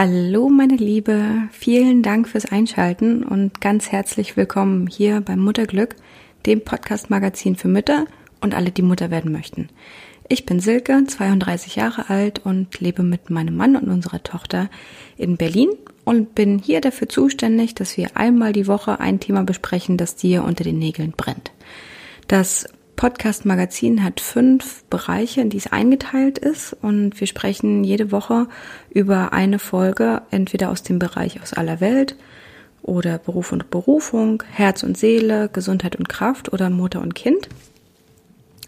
Hallo meine Liebe, vielen Dank fürs Einschalten und ganz herzlich willkommen hier beim Mutterglück, dem Podcast-Magazin für Mütter und alle, die Mutter werden möchten. Ich bin Silke, 32 Jahre alt und lebe mit meinem Mann und unserer Tochter in Berlin und bin hier dafür zuständig, dass wir einmal die Woche ein Thema besprechen, das dir unter den Nägeln brennt. Das Podcast Magazin hat fünf Bereiche, in die es eingeteilt ist und wir sprechen jede Woche über eine Folge, entweder aus dem Bereich aus aller Welt oder Beruf und Berufung, Herz und Seele, Gesundheit und Kraft oder Mutter und Kind.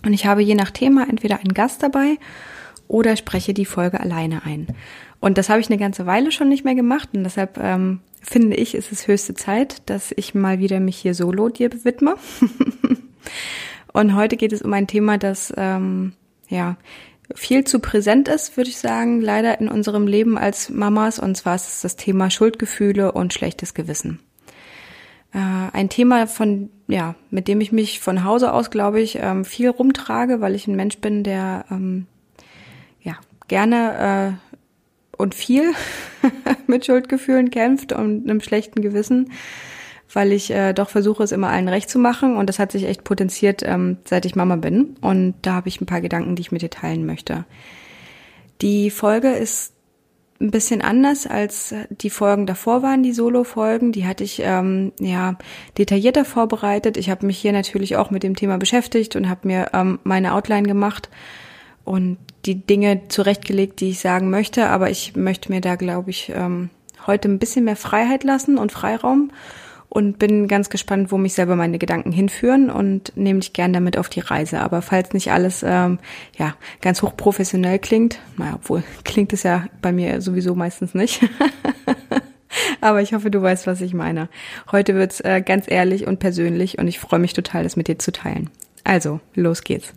Und ich habe je nach Thema entweder einen Gast dabei oder spreche die Folge alleine ein. Und das habe ich eine ganze Weile schon nicht mehr gemacht und deshalb ähm, finde ich, ist es höchste Zeit, dass ich mal wieder mich hier solo dir widme. Und heute geht es um ein Thema, das ähm, ja viel zu präsent ist, würde ich sagen, leider in unserem Leben als Mamas. Und zwar ist es das Thema Schuldgefühle und schlechtes Gewissen. Äh, ein Thema von ja, mit dem ich mich von Hause aus, glaube ich, ähm, viel rumtrage, weil ich ein Mensch bin, der ähm, ja gerne äh, und viel mit Schuldgefühlen kämpft und einem schlechten Gewissen weil ich äh, doch versuche, es immer allen recht zu machen. Und das hat sich echt potenziert, ähm, seit ich Mama bin. Und da habe ich ein paar Gedanken, die ich mit dir teilen möchte. Die Folge ist ein bisschen anders als die Folgen davor waren, die Solo-Folgen. Die hatte ich ähm, ja detaillierter vorbereitet. Ich habe mich hier natürlich auch mit dem Thema beschäftigt und habe mir ähm, meine Outline gemacht und die Dinge zurechtgelegt, die ich sagen möchte. Aber ich möchte mir da, glaube ich, ähm, heute ein bisschen mehr Freiheit lassen und Freiraum und bin ganz gespannt, wo mich selber meine Gedanken hinführen und nehme dich gern damit auf die Reise. Aber falls nicht alles ähm, ja ganz hochprofessionell klingt, naja, obwohl klingt es ja bei mir sowieso meistens nicht. Aber ich hoffe, du weißt, was ich meine. Heute wird's äh, ganz ehrlich und persönlich und ich freue mich total, das mit dir zu teilen. Also, los geht's.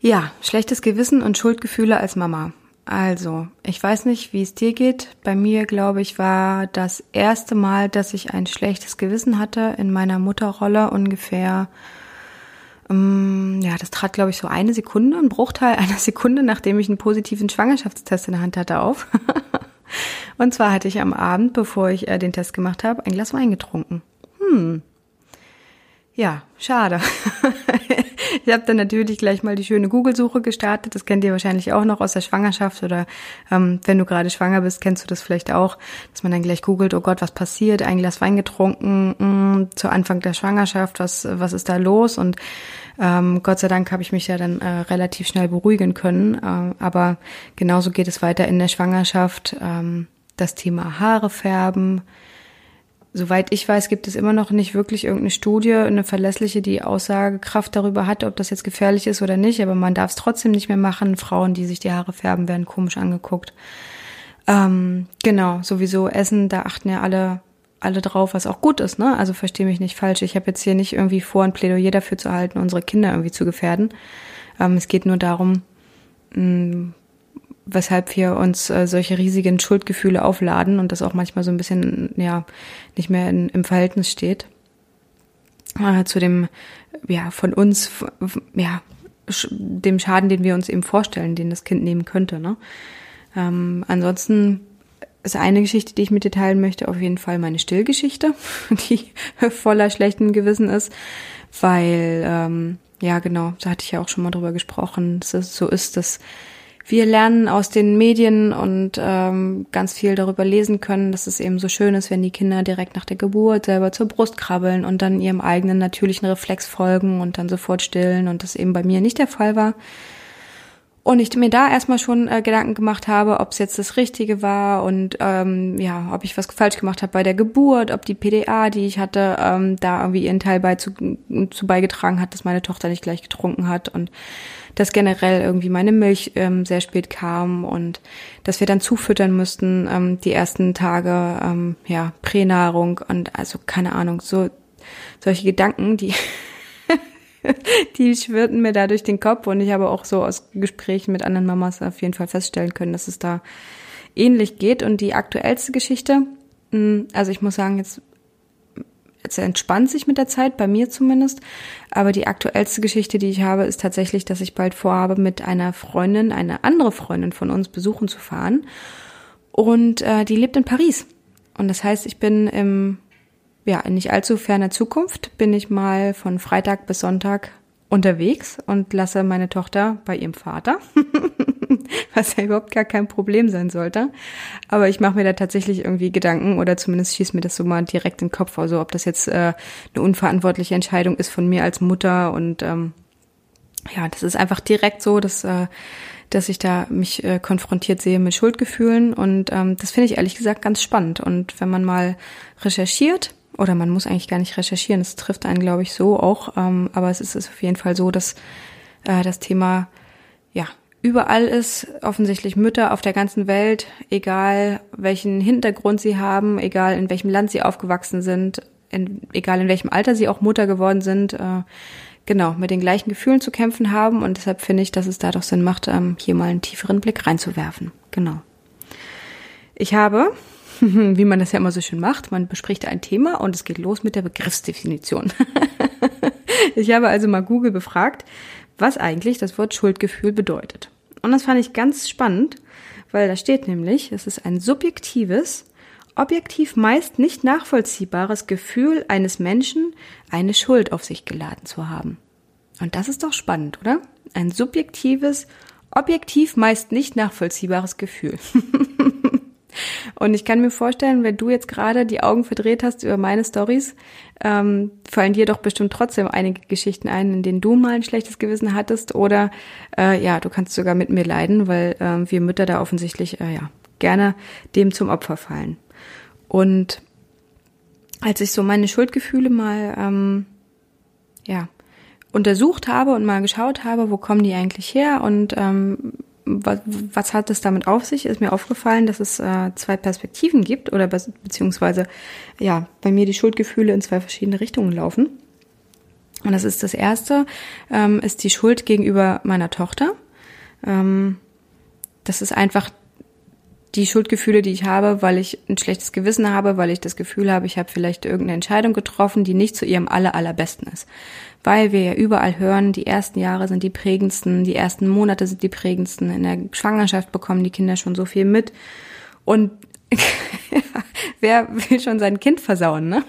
Ja, schlechtes Gewissen und Schuldgefühle als Mama. Also, ich weiß nicht, wie es dir geht. Bei mir, glaube ich, war das erste Mal, dass ich ein schlechtes Gewissen hatte in meiner Mutterrolle ungefähr. Ähm, ja, das trat, glaube ich, so eine Sekunde, ein Bruchteil einer Sekunde, nachdem ich einen positiven Schwangerschaftstest in der Hand hatte, auf. und zwar hatte ich am Abend, bevor ich äh, den Test gemacht habe, ein Glas Wein getrunken. Hm. Ja, schade. Ich habe dann natürlich gleich mal die schöne Google-Suche gestartet. Das kennt ihr wahrscheinlich auch noch aus der Schwangerschaft oder ähm, wenn du gerade schwanger bist, kennst du das vielleicht auch, dass man dann gleich googelt, oh Gott, was passiert? Ein Glas Wein getrunken mh, mm, zu Anfang der Schwangerschaft, was, was ist da los? Und ähm, Gott sei Dank habe ich mich ja dann äh, relativ schnell beruhigen können. Äh, aber genauso geht es weiter in der Schwangerschaft. Ähm, das Thema Haare färben, Soweit ich weiß, gibt es immer noch nicht wirklich irgendeine Studie, eine verlässliche, die Aussagekraft darüber hat, ob das jetzt gefährlich ist oder nicht. Aber man darf es trotzdem nicht mehr machen. Frauen, die sich die Haare färben, werden komisch angeguckt. Ähm, genau, sowieso Essen, da achten ja alle alle drauf, was auch gut ist, ne? Also verstehe mich nicht falsch. Ich habe jetzt hier nicht irgendwie vor, ein Plädoyer dafür zu halten, unsere Kinder irgendwie zu gefährden. Ähm, es geht nur darum, mh, weshalb wir uns äh, solche riesigen Schuldgefühle aufladen und das auch manchmal so ein bisschen ja nicht mehr in, im Verhältnis steht äh, zu dem ja von uns ja dem Schaden, den wir uns eben vorstellen, den das Kind nehmen könnte. Ne? Ähm, ansonsten ist eine Geschichte, die ich mit dir teilen möchte, auf jeden Fall meine Stillgeschichte, die voller schlechten Gewissen ist, weil ähm, ja genau, da hatte ich ja auch schon mal drüber gesprochen, dass es so ist, dass wir lernen aus den Medien und ähm, ganz viel darüber lesen können, dass es eben so schön ist, wenn die Kinder direkt nach der Geburt selber zur Brust krabbeln und dann ihrem eigenen natürlichen Reflex folgen und dann sofort stillen und das eben bei mir nicht der Fall war. Und ich mir da erstmal schon äh, Gedanken gemacht habe, ob es jetzt das Richtige war und ähm, ja, ob ich was falsch gemacht habe bei der Geburt, ob die PDA, die ich hatte, ähm, da irgendwie ihren Teil bei zu, zu beigetragen hat, dass meine Tochter nicht gleich getrunken hat und dass generell irgendwie meine Milch ähm, sehr spät kam und dass wir dann zufüttern müssten ähm, die ersten Tage, ähm, ja, Pränahrung und also keine Ahnung, so solche Gedanken, die die schwirrten mir da durch den Kopf und ich habe auch so aus Gesprächen mit anderen Mamas auf jeden Fall feststellen können, dass es da ähnlich geht. Und die aktuellste Geschichte, hm, also ich muss sagen, jetzt, jetzt entspannt sich mit der Zeit, bei mir zumindest. Aber die aktuellste Geschichte, die ich habe, ist tatsächlich, dass ich bald vorhabe, mit einer Freundin, eine andere Freundin von uns besuchen zu fahren. Und äh, die lebt in Paris. Und das heißt, ich bin im, ja, in nicht allzu ferner Zukunft, bin ich mal von Freitag bis Sonntag unterwegs und lasse meine Tochter bei ihrem Vater, was ja überhaupt gar kein Problem sein sollte. Aber ich mache mir da tatsächlich irgendwie Gedanken oder zumindest schießt mir das so mal direkt in den Kopf. Also ob das jetzt äh, eine unverantwortliche Entscheidung ist von mir als Mutter und ähm, ja, das ist einfach direkt so, dass äh, dass ich da mich äh, konfrontiert sehe mit Schuldgefühlen und ähm, das finde ich ehrlich gesagt ganz spannend. Und wenn man mal recherchiert, oder man muss eigentlich gar nicht recherchieren, es trifft einen, glaube ich, so auch, ähm, aber es ist, ist auf jeden Fall so, dass äh, das Thema ja überall ist, offensichtlich Mütter auf der ganzen Welt, egal welchen Hintergrund sie haben, egal in welchem Land sie aufgewachsen sind, in, egal in welchem Alter sie auch Mutter geworden sind, äh, genau, mit den gleichen Gefühlen zu kämpfen haben. Und deshalb finde ich, dass es da doch Sinn macht, ähm, hier mal einen tieferen Blick reinzuwerfen. Genau. Ich habe, wie man das ja immer so schön macht, man bespricht ein Thema und es geht los mit der Begriffsdefinition. ich habe also mal Google befragt, was eigentlich das Wort Schuldgefühl bedeutet. Und das fand ich ganz spannend, weil da steht nämlich, es ist ein subjektives, objektiv meist nicht nachvollziehbares Gefühl eines Menschen, eine Schuld auf sich geladen zu haben. Und das ist doch spannend, oder? Ein subjektives, objektiv meist nicht nachvollziehbares Gefühl. Und ich kann mir vorstellen, wenn du jetzt gerade die Augen verdreht hast über meine Stories, ähm, fallen dir doch bestimmt trotzdem einige Geschichten ein, in denen du mal ein schlechtes Gewissen hattest. Oder äh, ja, du kannst sogar mit mir leiden, weil äh, wir Mütter da offensichtlich äh, ja gerne dem zum Opfer fallen. Und als ich so meine Schuldgefühle mal ähm, ja untersucht habe und mal geschaut habe, wo kommen die eigentlich her und ähm, was, was hat es damit auf sich, ist mir aufgefallen, dass es äh, zwei Perspektiven gibt oder be beziehungsweise ja bei mir die Schuldgefühle in zwei verschiedene Richtungen laufen. Und das ist das erste, ähm, ist die Schuld gegenüber meiner Tochter. Ähm, das ist einfach die Schuldgefühle, die ich habe, weil ich ein schlechtes Gewissen habe, weil ich das Gefühl habe, ich habe vielleicht irgendeine Entscheidung getroffen, die nicht zu ihrem aller, allerbesten ist. Weil wir ja überall hören, die ersten Jahre sind die prägendsten, die ersten Monate sind die prägendsten, in der Schwangerschaft bekommen die Kinder schon so viel mit. Und wer will schon sein Kind versauen, ne?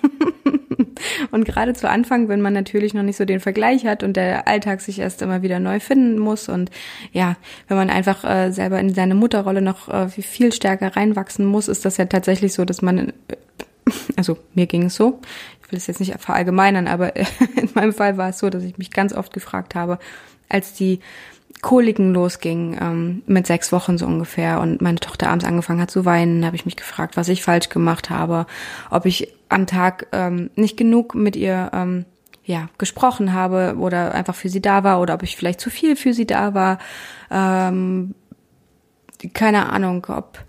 Und gerade zu Anfang, wenn man natürlich noch nicht so den Vergleich hat und der Alltag sich erst immer wieder neu finden muss und ja, wenn man einfach äh, selber in seine Mutterrolle noch äh, viel stärker reinwachsen muss, ist das ja tatsächlich so, dass man, äh, also mir ging es so, ich will es jetzt nicht verallgemeinern, aber in meinem Fall war es so, dass ich mich ganz oft gefragt habe, als die Koliken losging, ähm, mit sechs Wochen so ungefähr, und meine Tochter abends angefangen hat zu weinen, habe ich mich gefragt, was ich falsch gemacht habe, ob ich am Tag ähm, nicht genug mit ihr ähm, ja gesprochen habe oder einfach für sie da war oder ob ich vielleicht zu viel für sie da war. Ähm, keine Ahnung, ob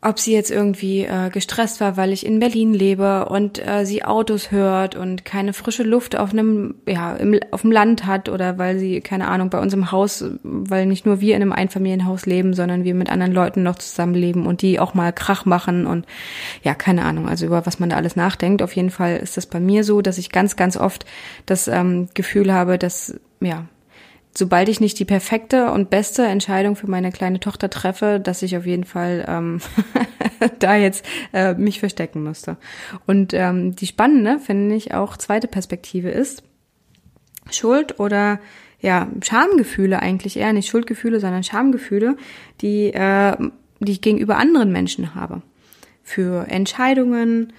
ob sie jetzt irgendwie äh, gestresst war, weil ich in Berlin lebe und äh, sie Autos hört und keine frische Luft auf einem ja im, auf dem Land hat oder weil sie keine Ahnung bei uns im Haus, weil nicht nur wir in einem Einfamilienhaus leben, sondern wir mit anderen Leuten noch zusammenleben und die auch mal Krach machen und ja keine Ahnung, also über was man da alles nachdenkt. Auf jeden Fall ist das bei mir so, dass ich ganz ganz oft das ähm, Gefühl habe, dass ja sobald ich nicht die perfekte und beste Entscheidung für meine kleine Tochter treffe, dass ich auf jeden Fall ähm, da jetzt äh, mich verstecken müsste. Und ähm, die spannende, finde ich, auch zweite Perspektive ist Schuld oder ja, Schamgefühle eigentlich eher, nicht Schuldgefühle, sondern Schamgefühle, die, äh, die ich gegenüber anderen Menschen habe. Für Entscheidungen,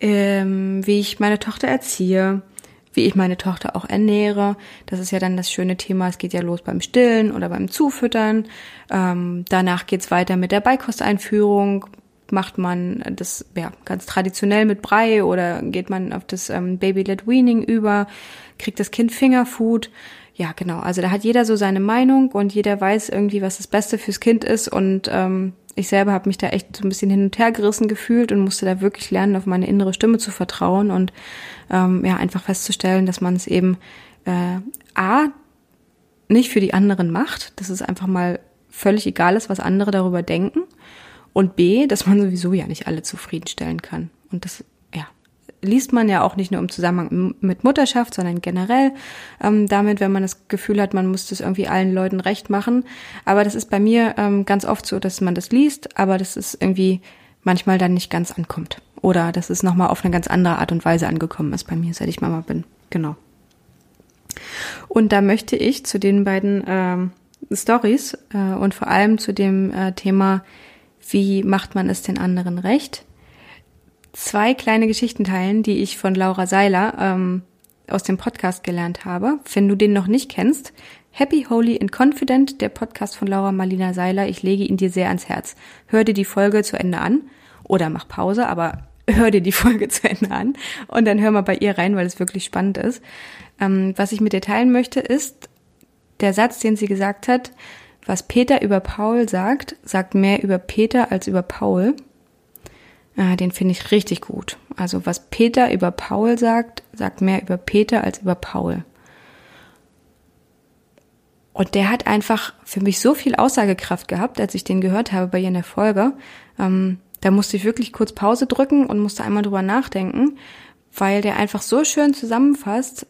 ähm, wie ich meine Tochter erziehe, wie ich meine Tochter auch ernähre. Das ist ja dann das schöne Thema. Es geht ja los beim Stillen oder beim Zufüttern. Ähm, danach geht's weiter mit der Beikosteinführung. Macht man das ja ganz traditionell mit Brei oder geht man auf das ähm, Baby-led Weaning über? Kriegt das Kind Fingerfood? Ja, genau. Also da hat jeder so seine Meinung und jeder weiß irgendwie, was das Beste fürs Kind ist und ähm, ich selber habe mich da echt so ein bisschen hin und her gerissen gefühlt und musste da wirklich lernen, auf meine innere Stimme zu vertrauen und ähm, ja einfach festzustellen, dass man es eben äh, a nicht für die anderen macht, dass es einfach mal völlig egal ist, was andere darüber denken Und B, dass man sowieso ja nicht alle zufriedenstellen kann. Und das, liest man ja auch nicht nur im Zusammenhang mit Mutterschaft, sondern generell ähm, damit, wenn man das Gefühl hat, man muss das irgendwie allen Leuten recht machen. Aber das ist bei mir ähm, ganz oft so, dass man das liest, aber das ist irgendwie manchmal dann nicht ganz ankommt. Oder dass es nochmal auf eine ganz andere Art und Weise angekommen ist bei mir, seit ich Mama bin. Genau. Und da möchte ich zu den beiden ähm, Stories äh, und vor allem zu dem äh, Thema, wie macht man es den anderen recht, zwei kleine Geschichten teilen, die ich von Laura Seiler ähm, aus dem Podcast gelernt habe. Wenn du den noch nicht kennst, Happy, Holy and Confident, der Podcast von Laura Marlina Seiler, ich lege ihn dir sehr ans Herz. Hör dir die Folge zu Ende an oder mach Pause, aber hör dir die Folge zu Ende an und dann hör mal bei ihr rein, weil es wirklich spannend ist. Ähm, was ich mit dir teilen möchte, ist der Satz, den sie gesagt hat, was Peter über Paul sagt, sagt mehr über Peter als über Paul. Äh, den finde ich richtig gut. Also was Peter über Paul sagt, sagt mehr über Peter als über Paul. Und der hat einfach für mich so viel Aussagekraft gehabt, als ich den gehört habe bei ihr in der Folge. Ähm, da musste ich wirklich kurz Pause drücken und musste einmal drüber nachdenken, weil der einfach so schön zusammenfasst,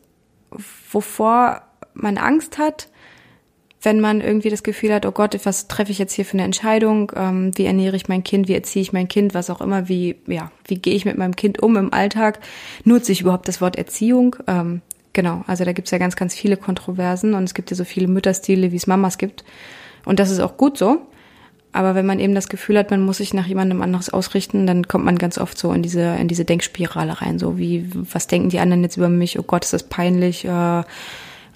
wovor man Angst hat, wenn man irgendwie das Gefühl hat, oh Gott, was treffe ich jetzt hier für eine Entscheidung? Ähm, wie ernähre ich mein Kind? Wie erziehe ich mein Kind? Was auch immer? Wie, ja, wie gehe ich mit meinem Kind um im Alltag? Nutze ich überhaupt das Wort Erziehung? Ähm, genau, also da gibt's ja ganz, ganz viele Kontroversen und es gibt ja so viele Mütterstile, wie es Mamas gibt. Und das ist auch gut so. Aber wenn man eben das Gefühl hat, man muss sich nach jemandem anderes ausrichten, dann kommt man ganz oft so in diese, in diese Denkspirale rein. So wie, was denken die anderen jetzt über mich? Oh Gott, ist das peinlich? Äh,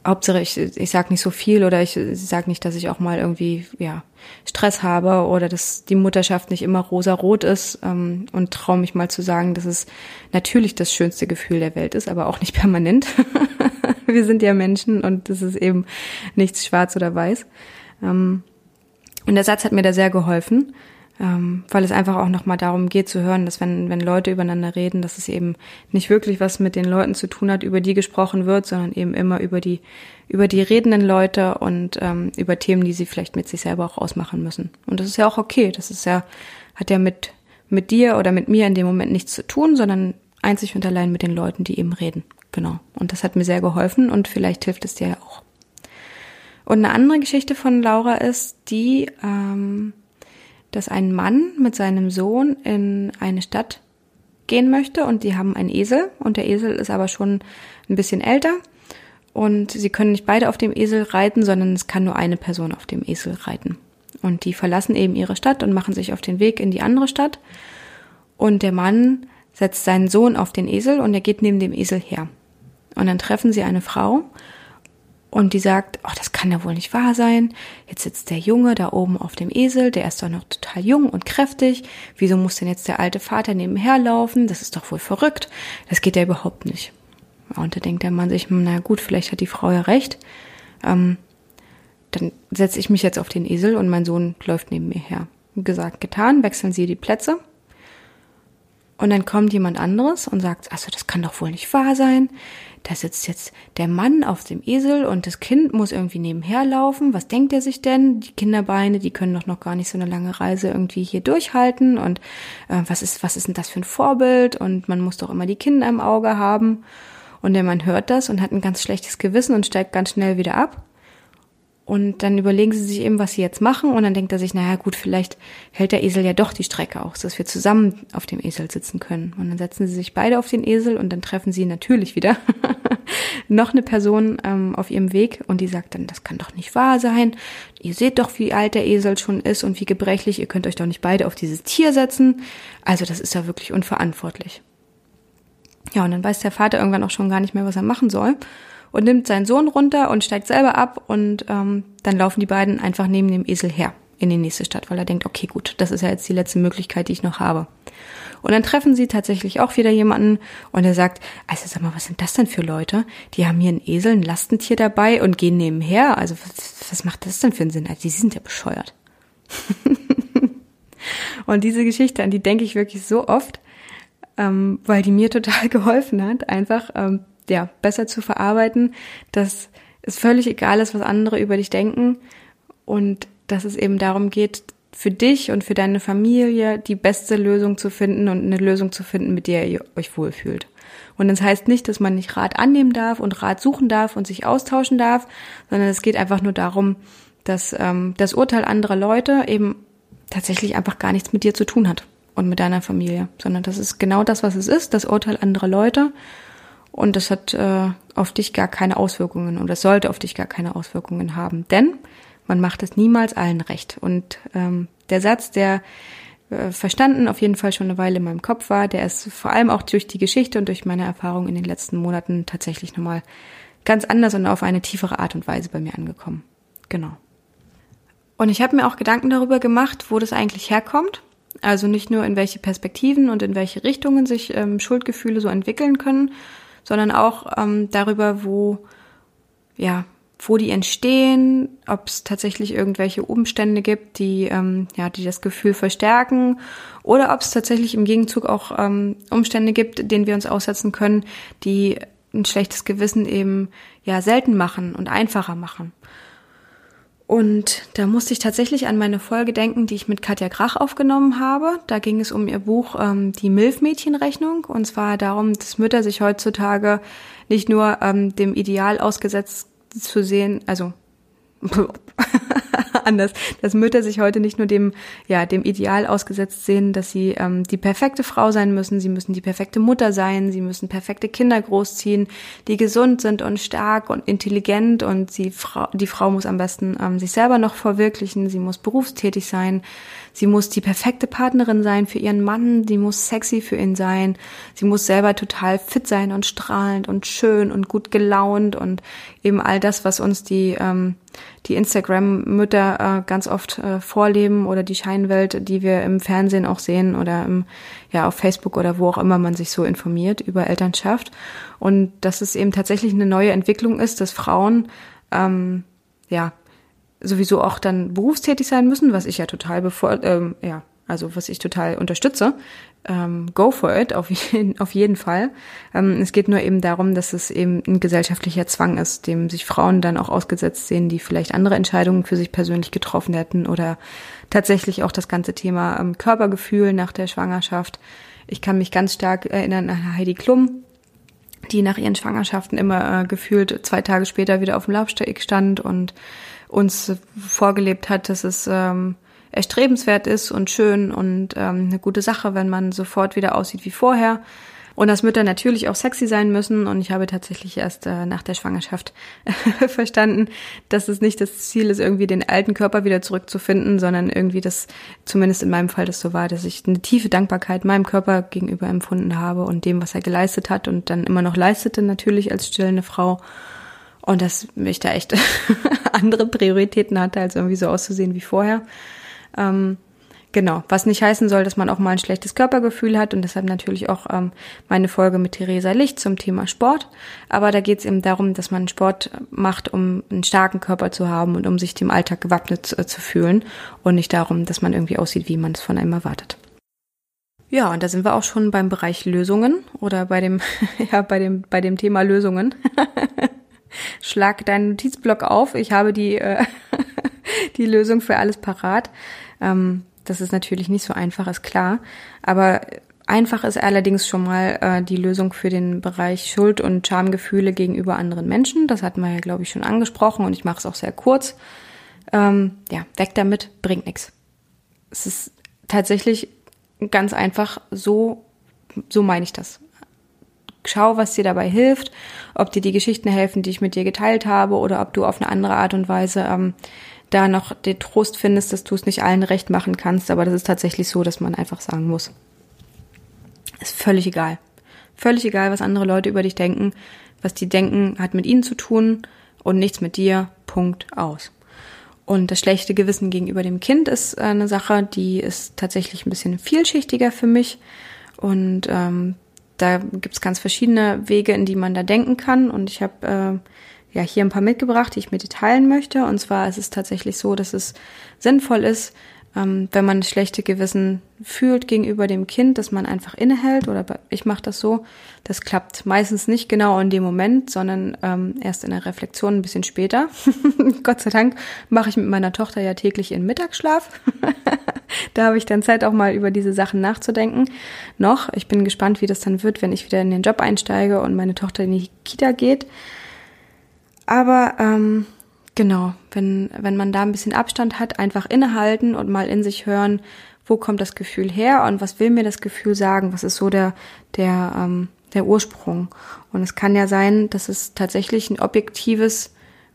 Hauptsache ich, ich sag nicht so viel oder ich sag nicht, dass ich auch mal irgendwie ja Stress habe oder dass die Mutterschaft nicht immer rosa-rot ist ähm, und traue mich mal zu sagen, dass es natürlich das schönste Gefühl der Welt ist, aber auch nicht permanent. Wir sind ja Menschen und das ist eben nichts schwarz oder weiß. Ähm, und der Satz hat mir da sehr geholfen, ähm, weil es einfach auch nochmal darum geht zu hören, dass wenn, wenn Leute übereinander reden, dass es eben nicht wirklich was mit den Leuten zu tun hat, über die gesprochen wird, sondern eben immer über die, über die redenden Leute und ähm, über Themen, die sie vielleicht mit sich selber auch ausmachen müssen. Und das ist ja auch okay. Das ist ja, hat ja mit, mit dir oder mit mir in dem Moment nichts zu tun, sondern einzig und allein mit den Leuten, die eben reden. Genau. Und das hat mir sehr geholfen und vielleicht hilft es dir ja auch. Und eine andere Geschichte von Laura ist die, ähm, dass ein Mann mit seinem Sohn in eine Stadt gehen möchte und die haben einen Esel und der Esel ist aber schon ein bisschen älter und sie können nicht beide auf dem Esel reiten, sondern es kann nur eine Person auf dem Esel reiten. Und die verlassen eben ihre Stadt und machen sich auf den Weg in die andere Stadt. Und der Mann setzt seinen Sohn auf den Esel und er geht neben dem Esel her. Und dann treffen sie eine Frau und die sagt, oh, das kann ja wohl nicht wahr sein. Jetzt sitzt der Junge da oben auf dem Esel, der ist doch noch total jung und kräftig. Wieso muss denn jetzt der alte Vater nebenher laufen? Das ist doch wohl verrückt. Das geht ja überhaupt nicht. Und da denkt der Mann sich, na gut, vielleicht hat die Frau ja recht. Ähm, dann setze ich mich jetzt auf den Esel und mein Sohn läuft neben mir her. Gesagt, getan, wechseln sie die Plätze. Und dann kommt jemand anderes und sagt, also das kann doch wohl nicht wahr sein da sitzt jetzt der Mann auf dem Esel und das Kind muss irgendwie nebenher laufen. Was denkt er sich denn? Die Kinderbeine, die können doch noch gar nicht so eine lange Reise irgendwie hier durchhalten. Und äh, was ist, was ist denn das für ein Vorbild? Und man muss doch immer die Kinder im Auge haben. Und der Mann hört das und hat ein ganz schlechtes Gewissen und steigt ganz schnell wieder ab. Und dann überlegen sie sich eben, was sie jetzt machen. Und dann denkt er sich, naja gut, vielleicht hält der Esel ja doch die Strecke aus, dass wir zusammen auf dem Esel sitzen können. Und dann setzen sie sich beide auf den Esel und dann treffen sie natürlich wieder noch eine Person ähm, auf ihrem Weg. Und die sagt dann, das kann doch nicht wahr sein. Ihr seht doch, wie alt der Esel schon ist und wie gebrechlich. Ihr könnt euch doch nicht beide auf dieses Tier setzen. Also das ist ja wirklich unverantwortlich. Ja, und dann weiß der Vater irgendwann auch schon gar nicht mehr, was er machen soll und nimmt seinen Sohn runter und steigt selber ab und ähm, dann laufen die beiden einfach neben dem Esel her in die nächste Stadt, weil er denkt, okay, gut, das ist ja jetzt die letzte Möglichkeit, die ich noch habe. Und dann treffen sie tatsächlich auch wieder jemanden und er sagt, also sag mal, was sind das denn für Leute? Die haben hier einen Esel, ein Lastentier dabei und gehen nebenher. Also was, was macht das denn für einen Sinn? Also die sind ja bescheuert. und diese Geschichte, an die denke ich wirklich so oft, ähm, weil die mir total geholfen hat, einfach ähm, ja, besser zu verarbeiten, dass es völlig egal ist, was andere über dich denken und dass es eben darum geht, für dich und für deine Familie die beste Lösung zu finden und eine Lösung zu finden, mit der ihr euch wohlfühlt. Und das heißt nicht, dass man nicht Rat annehmen darf und Rat suchen darf und sich austauschen darf, sondern es geht einfach nur darum, dass ähm, das Urteil anderer Leute eben tatsächlich einfach gar nichts mit dir zu tun hat und mit deiner Familie, sondern das ist genau das, was es ist, das Urteil anderer Leute. Und das hat äh, auf dich gar keine Auswirkungen und das sollte auf dich gar keine Auswirkungen haben. Denn man macht es niemals allen recht. Und ähm, der Satz, der äh, verstanden auf jeden Fall schon eine Weile in meinem Kopf war, der ist vor allem auch durch die Geschichte und durch meine Erfahrung in den letzten Monaten tatsächlich nochmal ganz anders und auf eine tiefere Art und Weise bei mir angekommen. Genau. Und ich habe mir auch Gedanken darüber gemacht, wo das eigentlich herkommt. Also nicht nur in welche Perspektiven und in welche Richtungen sich ähm, Schuldgefühle so entwickeln können, sondern auch ähm, darüber, wo ja wo die entstehen, ob es tatsächlich irgendwelche Umstände gibt, die ähm, ja, die das Gefühl verstärken, oder ob es tatsächlich im Gegenzug auch ähm, Umstände gibt, denen wir uns aussetzen können, die ein schlechtes Gewissen eben ja selten machen und einfacher machen. Und da musste ich tatsächlich an meine Folge denken, die ich mit Katja Grach aufgenommen habe. Da ging es um ihr Buch ähm, Die Milfmädchenrechnung. Und zwar darum, dass Mütter sich heutzutage nicht nur ähm, dem Ideal ausgesetzt zu sehen, also anders, dass Mütter sich heute nicht nur dem, ja, dem Ideal ausgesetzt sehen, dass sie ähm, die perfekte Frau sein müssen, sie müssen die perfekte Mutter sein, sie müssen perfekte Kinder großziehen, die gesund sind und stark und intelligent und sie, Frau, die Frau muss am besten ähm, sich selber noch verwirklichen, sie muss berufstätig sein, sie muss die perfekte Partnerin sein für ihren Mann, sie muss sexy für ihn sein, sie muss selber total fit sein und strahlend und schön und gut gelaunt und eben all das, was uns die, ähm, die Instagram-Mütter äh, ganz oft äh, vorleben oder die Scheinwelt, die wir im Fernsehen auch sehen oder im, ja, auf Facebook oder wo auch immer man sich so informiert über Elternschaft. Und dass es eben tatsächlich eine neue Entwicklung ist, dass Frauen ähm, ja sowieso auch dann berufstätig sein müssen, was ich ja total bevor, ähm, ja, also was ich total unterstütze. Ähm, go for it, auf jeden, auf jeden Fall. Ähm, es geht nur eben darum, dass es eben ein gesellschaftlicher Zwang ist, dem sich Frauen dann auch ausgesetzt sehen, die vielleicht andere Entscheidungen für sich persönlich getroffen hätten oder tatsächlich auch das ganze Thema ähm, Körpergefühl nach der Schwangerschaft. Ich kann mich ganz stark erinnern an Heidi Klum, die nach ihren Schwangerschaften immer äh, gefühlt zwei Tage später wieder auf dem Laufsteg stand und uns vorgelebt hat, dass es ähm, erstrebenswert ist und schön und ähm, eine gute Sache, wenn man sofort wieder aussieht wie vorher. Und dass Mütter natürlich auch sexy sein müssen. Und ich habe tatsächlich erst äh, nach der Schwangerschaft verstanden, dass es nicht das Ziel ist, irgendwie den alten Körper wieder zurückzufinden, sondern irgendwie das, zumindest in meinem Fall das so war, dass ich eine tiefe Dankbarkeit meinem Körper gegenüber empfunden habe und dem, was er geleistet hat und dann immer noch leistete, natürlich als stillende Frau. Und dass ich da echt andere Prioritäten hatte, als irgendwie so auszusehen wie vorher. Ähm, genau, was nicht heißen soll, dass man auch mal ein schlechtes Körpergefühl hat und deshalb natürlich auch ähm, meine Folge mit Theresa Licht zum Thema Sport. Aber da geht es eben darum, dass man Sport macht, um einen starken Körper zu haben und um sich dem Alltag gewappnet zu, äh, zu fühlen und nicht darum, dass man irgendwie aussieht, wie man es von einem erwartet. Ja, und da sind wir auch schon beim Bereich Lösungen oder bei dem, ja, bei dem, bei dem Thema Lösungen. Schlag deinen Notizblock auf. Ich habe die, äh, die Lösung für alles parat. Ähm, das ist natürlich nicht so einfach, ist klar. Aber einfach ist allerdings schon mal äh, die Lösung für den Bereich Schuld und Schamgefühle gegenüber anderen Menschen. Das hatten wir ja, glaube ich, schon angesprochen und ich mache es auch sehr kurz. Ähm, ja, weg damit, bringt nichts. Es ist tatsächlich ganz einfach so, so meine ich das. Schau, was dir dabei hilft, ob dir die Geschichten helfen, die ich mit dir geteilt habe, oder ob du auf eine andere Art und Weise ähm, da noch den Trost findest, dass du es nicht allen recht machen kannst. Aber das ist tatsächlich so, dass man einfach sagen muss. Ist völlig egal. Völlig egal, was andere Leute über dich denken. Was die denken, hat mit ihnen zu tun und nichts mit dir. Punkt aus. Und das schlechte Gewissen gegenüber dem Kind ist äh, eine Sache, die ist tatsächlich ein bisschen vielschichtiger für mich. Und ähm, da gibt's ganz verschiedene Wege, in die man da denken kann. Und ich habe äh, ja hier ein paar mitgebracht, die ich mit dir teilen möchte. Und zwar ist es tatsächlich so, dass es sinnvoll ist, ähm, wenn man schlechte Gewissen fühlt gegenüber dem Kind, dass man einfach innehält oder ich mache das so. Das klappt meistens nicht genau in dem Moment, sondern ähm, erst in der Reflexion ein bisschen später. Gott sei Dank mache ich mit meiner Tochter ja täglich ihren Mittagsschlaf. da habe ich dann Zeit auch mal über diese Sachen nachzudenken. Noch, ich bin gespannt, wie das dann wird, wenn ich wieder in den Job einsteige und meine Tochter in die Kita geht. Aber ähm, Genau, wenn, wenn man da ein bisschen Abstand hat, einfach innehalten und mal in sich hören, wo kommt das Gefühl her und was will mir das Gefühl sagen, was ist so der, der, ähm, der Ursprung. Und es kann ja sein, dass es tatsächlich ein objektives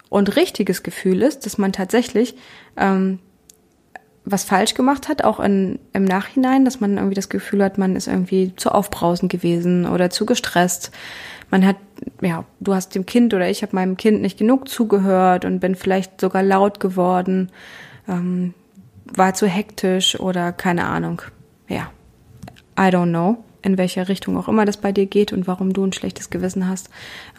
und richtiges Gefühl ist, dass man tatsächlich ähm, was falsch gemacht hat, auch in, im Nachhinein, dass man irgendwie das Gefühl hat, man ist irgendwie zu aufbrausend gewesen oder zu gestresst man hat, ja, du hast dem Kind oder ich habe meinem Kind nicht genug zugehört und bin vielleicht sogar laut geworden, ähm, war zu hektisch oder keine Ahnung. Ja, I don't know, in welcher Richtung auch immer das bei dir geht und warum du ein schlechtes Gewissen hast.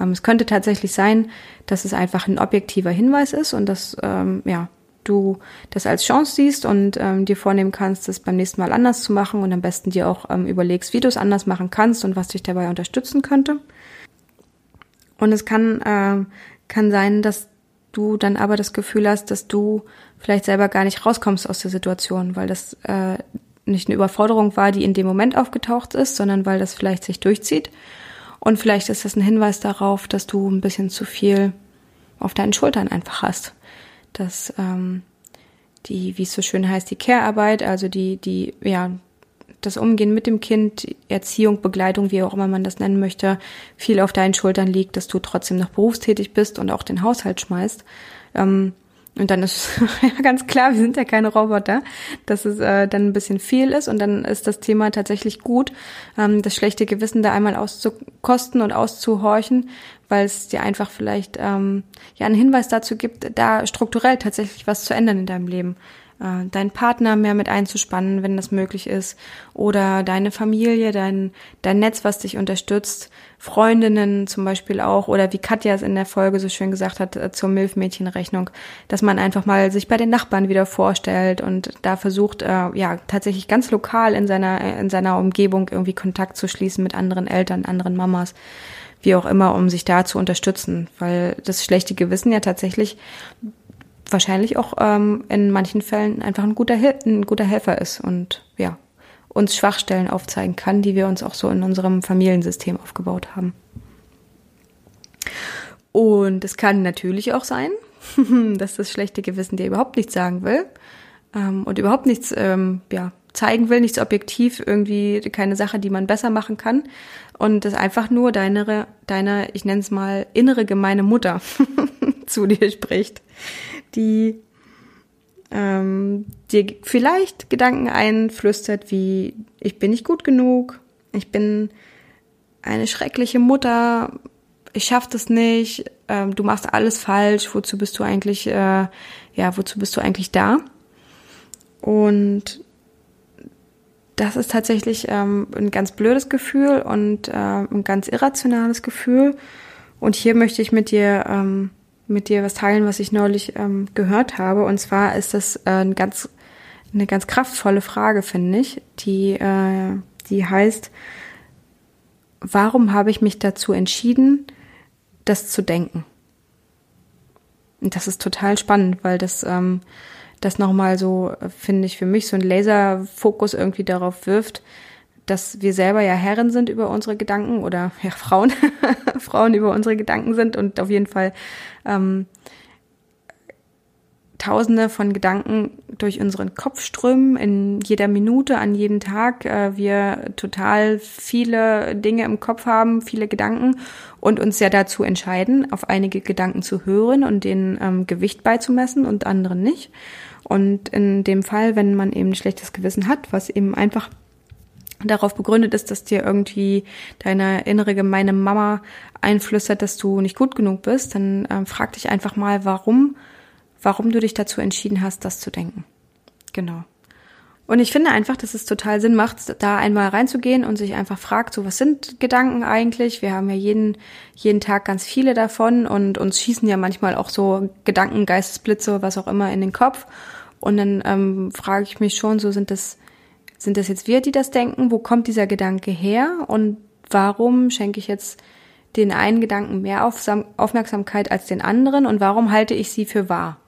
Ähm, es könnte tatsächlich sein, dass es einfach ein objektiver Hinweis ist und dass, ähm, ja, du das als Chance siehst und ähm, dir vornehmen kannst, das beim nächsten Mal anders zu machen und am besten dir auch ähm, überlegst, wie du es anders machen kannst und was dich dabei unterstützen könnte. Und es kann, äh, kann sein, dass du dann aber das Gefühl hast, dass du vielleicht selber gar nicht rauskommst aus der Situation, weil das äh, nicht eine Überforderung war, die in dem Moment aufgetaucht ist, sondern weil das vielleicht sich durchzieht. Und vielleicht ist das ein Hinweis darauf, dass du ein bisschen zu viel auf deinen Schultern einfach hast. Dass ähm, die, wie es so schön heißt, die Care-Arbeit, also die, die, ja, das Umgehen mit dem Kind, Erziehung, Begleitung, wie auch immer man das nennen möchte, viel auf deinen Schultern liegt, dass du trotzdem noch berufstätig bist und auch den Haushalt schmeißt. Ähm, und dann ist ja ganz klar, wir sind ja keine Roboter, dass es äh, dann ein bisschen viel ist und dann ist das Thema tatsächlich gut, ähm, das schlechte Gewissen da einmal auszukosten und auszuhorchen, weil es dir einfach vielleicht ähm, ja einen Hinweis dazu gibt, da strukturell tatsächlich was zu ändern in deinem Leben äh, deinen Partner mehr mit einzuspannen, wenn das möglich ist, oder deine Familie, dein, dein Netz, was dich unterstützt, Freundinnen zum Beispiel auch, oder wie Katja es in der Folge so schön gesagt hat, äh, zur Milfmädchenrechnung, dass man einfach mal sich bei den Nachbarn wieder vorstellt und da versucht, äh, ja, tatsächlich ganz lokal in seiner, in seiner Umgebung irgendwie Kontakt zu schließen mit anderen Eltern, anderen Mamas. Wie auch immer, um sich da zu unterstützen, weil das schlechte Gewissen ja tatsächlich wahrscheinlich auch ähm, in manchen Fällen einfach ein guter, ein guter Helfer ist und ja, uns Schwachstellen aufzeigen kann, die wir uns auch so in unserem Familiensystem aufgebaut haben. Und es kann natürlich auch sein, dass das schlechte Gewissen dir überhaupt nichts sagen will ähm, und überhaupt nichts ähm, ja, zeigen will, nichts objektiv, irgendwie keine Sache, die man besser machen kann. Und das einfach nur deine, deine ich nenne es mal, innere gemeine Mutter zu dir spricht die ähm, dir vielleicht Gedanken einflüstert wie, ich bin nicht gut genug, ich bin eine schreckliche Mutter, ich schaff das nicht, ähm, du machst alles falsch, wozu bist du eigentlich, äh, ja, wozu bist du eigentlich da? Und das ist tatsächlich ähm, ein ganz blödes Gefühl und äh, ein ganz irrationales Gefühl. Und hier möchte ich mit dir ähm, mit dir was teilen, was ich neulich ähm, gehört habe. Und zwar ist das äh, ein ganz, eine ganz kraftvolle Frage, finde ich, die, äh, die heißt, warum habe ich mich dazu entschieden, das zu denken? Und das ist total spannend, weil das, ähm, das nochmal so, finde ich, für mich so ein Laserfokus irgendwie darauf wirft, dass wir selber ja Herren sind über unsere Gedanken oder ja, Frauen, Frauen über unsere Gedanken sind und auf jeden Fall ähm, Tausende von Gedanken durch unseren Kopf strömen in jeder Minute, an jedem Tag. Äh, wir total viele Dinge im Kopf haben, viele Gedanken und uns ja dazu entscheiden, auf einige Gedanken zu hören und den ähm, Gewicht beizumessen und anderen nicht. Und in dem Fall, wenn man eben ein schlechtes Gewissen hat, was eben einfach darauf begründet ist, dass dir irgendwie deine innere gemeine Mama einflüstert, dass du nicht gut genug bist, dann ähm, frag dich einfach mal, warum, warum du dich dazu entschieden hast, das zu denken. Genau. Und ich finde einfach, dass es total Sinn macht, da einmal reinzugehen und sich einfach fragt, so was sind Gedanken eigentlich? Wir haben ja jeden, jeden Tag ganz viele davon und uns schießen ja manchmal auch so Gedanken, Geistesblitze, was auch immer in den Kopf. Und dann ähm, frage ich mich schon, so sind das, sind das jetzt wir, die das denken? Wo kommt dieser Gedanke her? Und warum schenke ich jetzt den einen Gedanken mehr Aufmerksamkeit als den anderen? Und warum halte ich sie für wahr?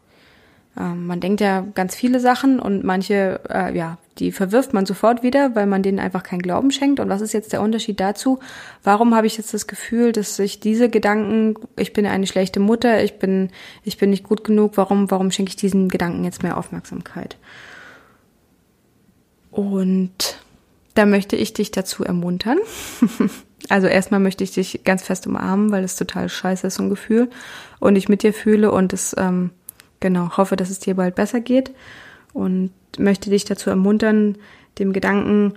Ähm, man denkt ja ganz viele Sachen und manche, äh, ja, die verwirft man sofort wieder, weil man denen einfach keinen Glauben schenkt. Und was ist jetzt der Unterschied dazu? Warum habe ich jetzt das Gefühl, dass ich diese Gedanken, ich bin eine schlechte Mutter, ich bin, ich bin nicht gut genug, warum, warum schenke ich diesen Gedanken jetzt mehr Aufmerksamkeit? Und da möchte ich dich dazu ermuntern. also erstmal möchte ich dich ganz fest umarmen, weil es total scheiße ist, so ein Gefühl. Und ich mit dir fühle und es, ähm, genau, hoffe, dass es dir bald besser geht und möchte dich dazu ermuntern, dem Gedanken,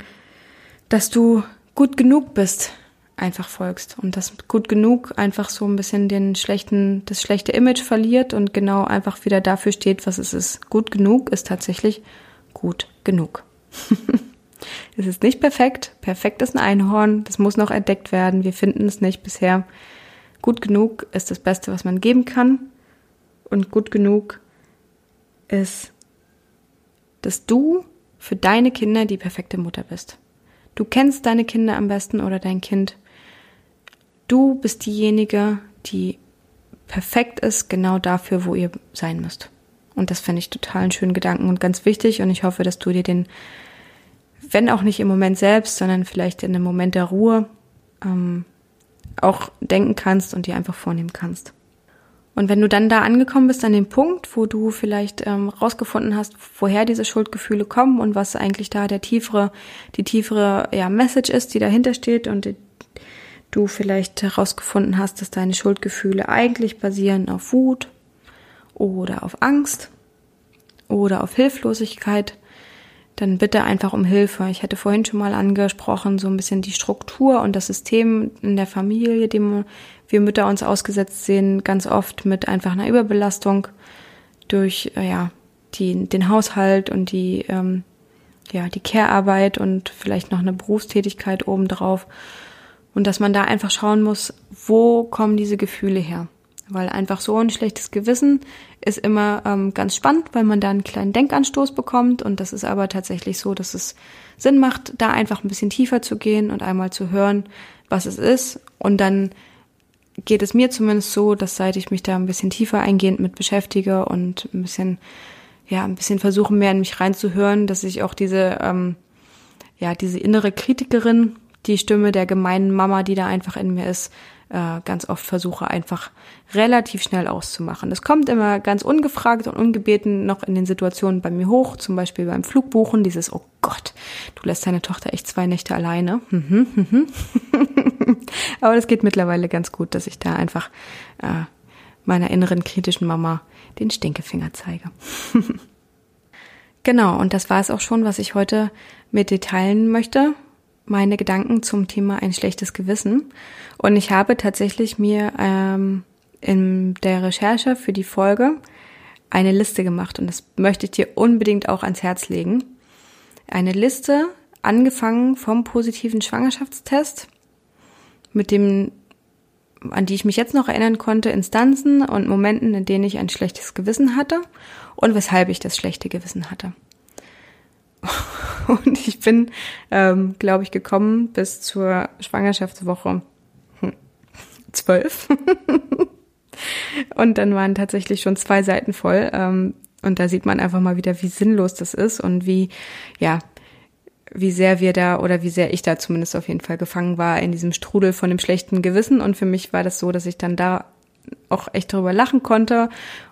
dass du gut genug bist, einfach folgst und dass gut genug einfach so ein bisschen den schlechten, das schlechte Image verliert und genau einfach wieder dafür steht, was es ist. Gut genug ist tatsächlich gut genug. es ist nicht perfekt. Perfekt ist ein Einhorn. Das muss noch entdeckt werden. Wir finden es nicht bisher. Gut genug ist das Beste, was man geben kann. Und gut genug ist, dass du für deine Kinder die perfekte Mutter bist. Du kennst deine Kinder am besten oder dein Kind. Du bist diejenige, die perfekt ist, genau dafür, wo ihr sein müsst. Und das finde ich total einen schönen Gedanken und ganz wichtig. Und ich hoffe, dass du dir den, wenn auch nicht im Moment selbst, sondern vielleicht in einem Moment der Ruhe, ähm, auch denken kannst und dir einfach vornehmen kannst. Und wenn du dann da angekommen bist an dem Punkt, wo du vielleicht ähm, rausgefunden hast, woher diese Schuldgefühle kommen und was eigentlich da der tiefere, die tiefere ja, Message ist, die dahinter steht und die, du vielleicht herausgefunden hast, dass deine Schuldgefühle eigentlich basieren auf Wut oder auf Angst oder auf Hilflosigkeit, dann bitte einfach um Hilfe. Ich hatte vorhin schon mal angesprochen, so ein bisschen die Struktur und das System in der Familie, dem wir Mütter uns ausgesetzt sehen, ganz oft mit einfach einer Überbelastung durch äh, ja die, den Haushalt und die ähm, ja die Care-Arbeit und vielleicht noch eine Berufstätigkeit obendrauf und dass man da einfach schauen muss, wo kommen diese Gefühle her? Weil einfach so ein schlechtes Gewissen ist immer ähm, ganz spannend, weil man da einen kleinen Denkanstoß bekommt. Und das ist aber tatsächlich so, dass es Sinn macht, da einfach ein bisschen tiefer zu gehen und einmal zu hören, was es ist. Und dann geht es mir zumindest so, dass seit ich mich da ein bisschen tiefer eingehend mit beschäftige und ein bisschen, ja, ein bisschen versuche mehr in mich reinzuhören, dass ich auch diese, ähm, ja, diese innere Kritikerin, die Stimme der gemeinen Mama, die da einfach in mir ist, äh, ganz oft versuche einfach relativ schnell auszumachen. Das kommt immer ganz ungefragt und ungebeten noch in den Situationen bei mir hoch, zum Beispiel beim Flugbuchen, dieses, oh Gott, du lässt deine Tochter echt zwei Nächte alleine. Mhm, mhm. Aber das geht mittlerweile ganz gut, dass ich da einfach äh, meiner inneren kritischen Mama den Stinkefinger zeige. genau, und das war es auch schon, was ich heute mit dir teilen möchte meine Gedanken zum Thema ein schlechtes Gewissen. Und ich habe tatsächlich mir ähm, in der Recherche für die Folge eine Liste gemacht und das möchte ich dir unbedingt auch ans Herz legen. Eine Liste, angefangen vom positiven Schwangerschaftstest, mit dem, an die ich mich jetzt noch erinnern konnte, Instanzen und Momenten, in denen ich ein schlechtes Gewissen hatte und weshalb ich das schlechte Gewissen hatte. Und ich bin, ähm, glaube ich, gekommen bis zur Schwangerschaftswoche hm, zwölf. und dann waren tatsächlich schon zwei Seiten voll. Ähm, und da sieht man einfach mal wieder, wie sinnlos das ist und wie, ja, wie sehr wir da oder wie sehr ich da zumindest auf jeden Fall gefangen war in diesem Strudel von dem schlechten Gewissen. Und für mich war das so, dass ich dann da auch echt drüber lachen konnte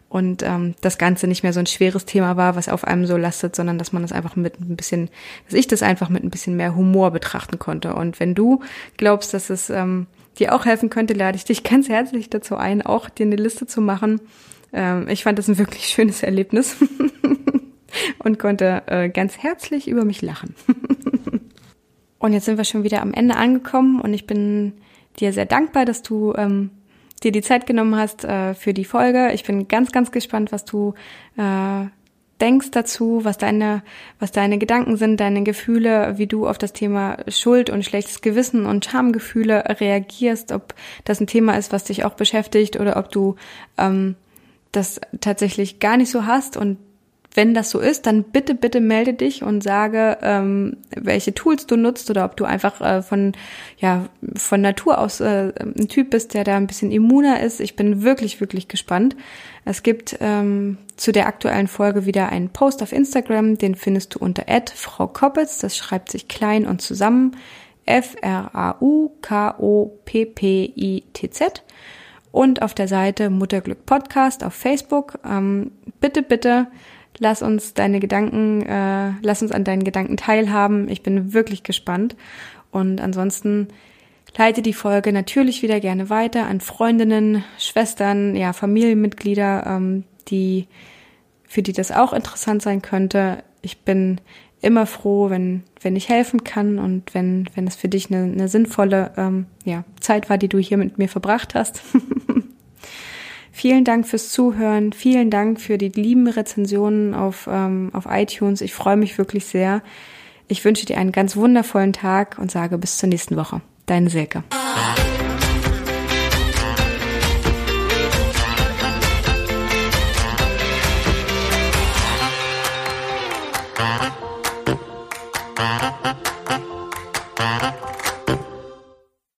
und ähm, das Ganze nicht mehr so ein schweres Thema war, was auf einem so lastet, sondern dass man das einfach mit ein bisschen, dass ich das einfach mit ein bisschen mehr Humor betrachten konnte. Und wenn du glaubst, dass es ähm, dir auch helfen könnte, lade ich dich ganz herzlich dazu ein, auch dir eine Liste zu machen. Ähm, ich fand das ein wirklich schönes Erlebnis und konnte äh, ganz herzlich über mich lachen. und jetzt sind wir schon wieder am Ende angekommen und ich bin dir sehr dankbar, dass du ähm, dir die Zeit genommen hast äh, für die Folge. Ich bin ganz, ganz gespannt, was du äh, denkst dazu, was deine, was deine Gedanken sind, deine Gefühle, wie du auf das Thema Schuld und schlechtes Gewissen und Schamgefühle reagierst, ob das ein Thema ist, was dich auch beschäftigt oder ob du ähm, das tatsächlich gar nicht so hast und wenn das so ist, dann bitte, bitte melde dich und sage, ähm, welche Tools du nutzt oder ob du einfach äh, von, ja, von Natur aus äh, ein Typ bist, der da ein bisschen immuner ist. Ich bin wirklich, wirklich gespannt. Es gibt ähm, zu der aktuellen Folge wieder einen Post auf Instagram, den findest du unter Frau Koppitz, das schreibt sich klein und zusammen, F-R-A-U-K-O-P-P-I-T-Z und auf der Seite Mutterglück Podcast auf Facebook. Ähm, bitte, bitte lass uns deine Gedanken, äh, lass uns an deinen Gedanken teilhaben. Ich bin wirklich gespannt. Und ansonsten leite die Folge natürlich wieder gerne weiter an Freundinnen, Schwestern, ja, Familienmitglieder, ähm, die, für die das auch interessant sein könnte. Ich bin immer froh, wenn, wenn ich helfen kann und wenn, wenn es für dich eine, eine sinnvolle ähm, ja, Zeit war, die du hier mit mir verbracht hast. Vielen Dank fürs Zuhören. Vielen Dank für die lieben Rezensionen auf, ähm, auf iTunes. Ich freue mich wirklich sehr. Ich wünsche dir einen ganz wundervollen Tag und sage bis zur nächsten Woche. Deine Silke.